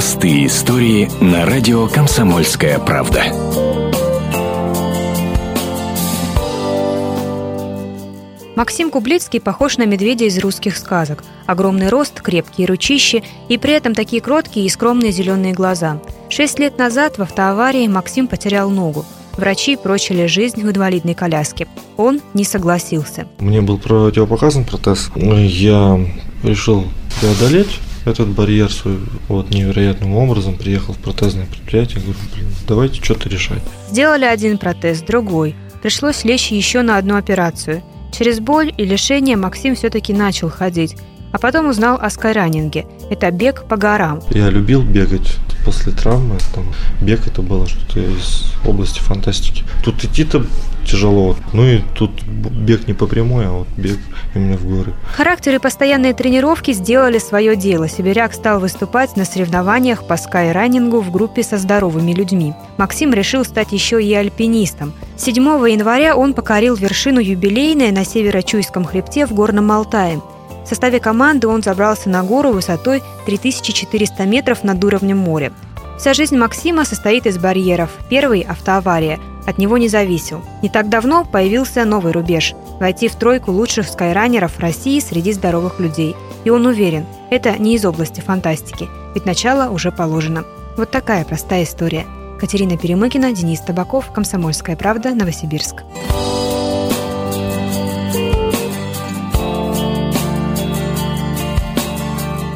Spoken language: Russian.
Простые истории на радио «Комсомольская правда». Максим Кублицкий похож на медведя из русских сказок. Огромный рост, крепкие ручищи и при этом такие кроткие и скромные зеленые глаза. Шесть лет назад в автоаварии Максим потерял ногу. Врачи прочили жизнь в инвалидной коляске. Он не согласился. Мне был противопоказан протез. Я решил преодолеть этот барьер свой вот невероятным образом приехал в протезное предприятие, говорю, блин, давайте что-то решать. Сделали один протез, другой. Пришлось лечь еще на одну операцию. Через боль и лишение Максим все-таки начал ходить, а потом узнал о скайранинге. Это бег по горам. Я любил бегать после травмы. Там, бег это было что-то из области фантастики. Тут идти-то тяжело. Ну и тут бег не по прямой, а вот бег именно в горы. Характер и постоянные тренировки сделали свое дело. Сибиряк стал выступать на соревнованиях по скайранингу в группе со здоровыми людьми. Максим решил стать еще и альпинистом. 7 января он покорил вершину юбилейной на Северо-Чуйском хребте в Горном Алтае. В составе команды он забрался на гору высотой 3400 метров над уровнем моря. Вся жизнь Максима состоит из барьеров. Первый – автоавария. От него не зависел. Не так давно появился новый рубеж – войти в тройку лучших скайранеров России среди здоровых людей. И он уверен, это не из области фантастики, ведь начало уже положено. Вот такая простая история. Катерина Перемыкина, Денис Табаков, «Комсомольская правда», Новосибирск.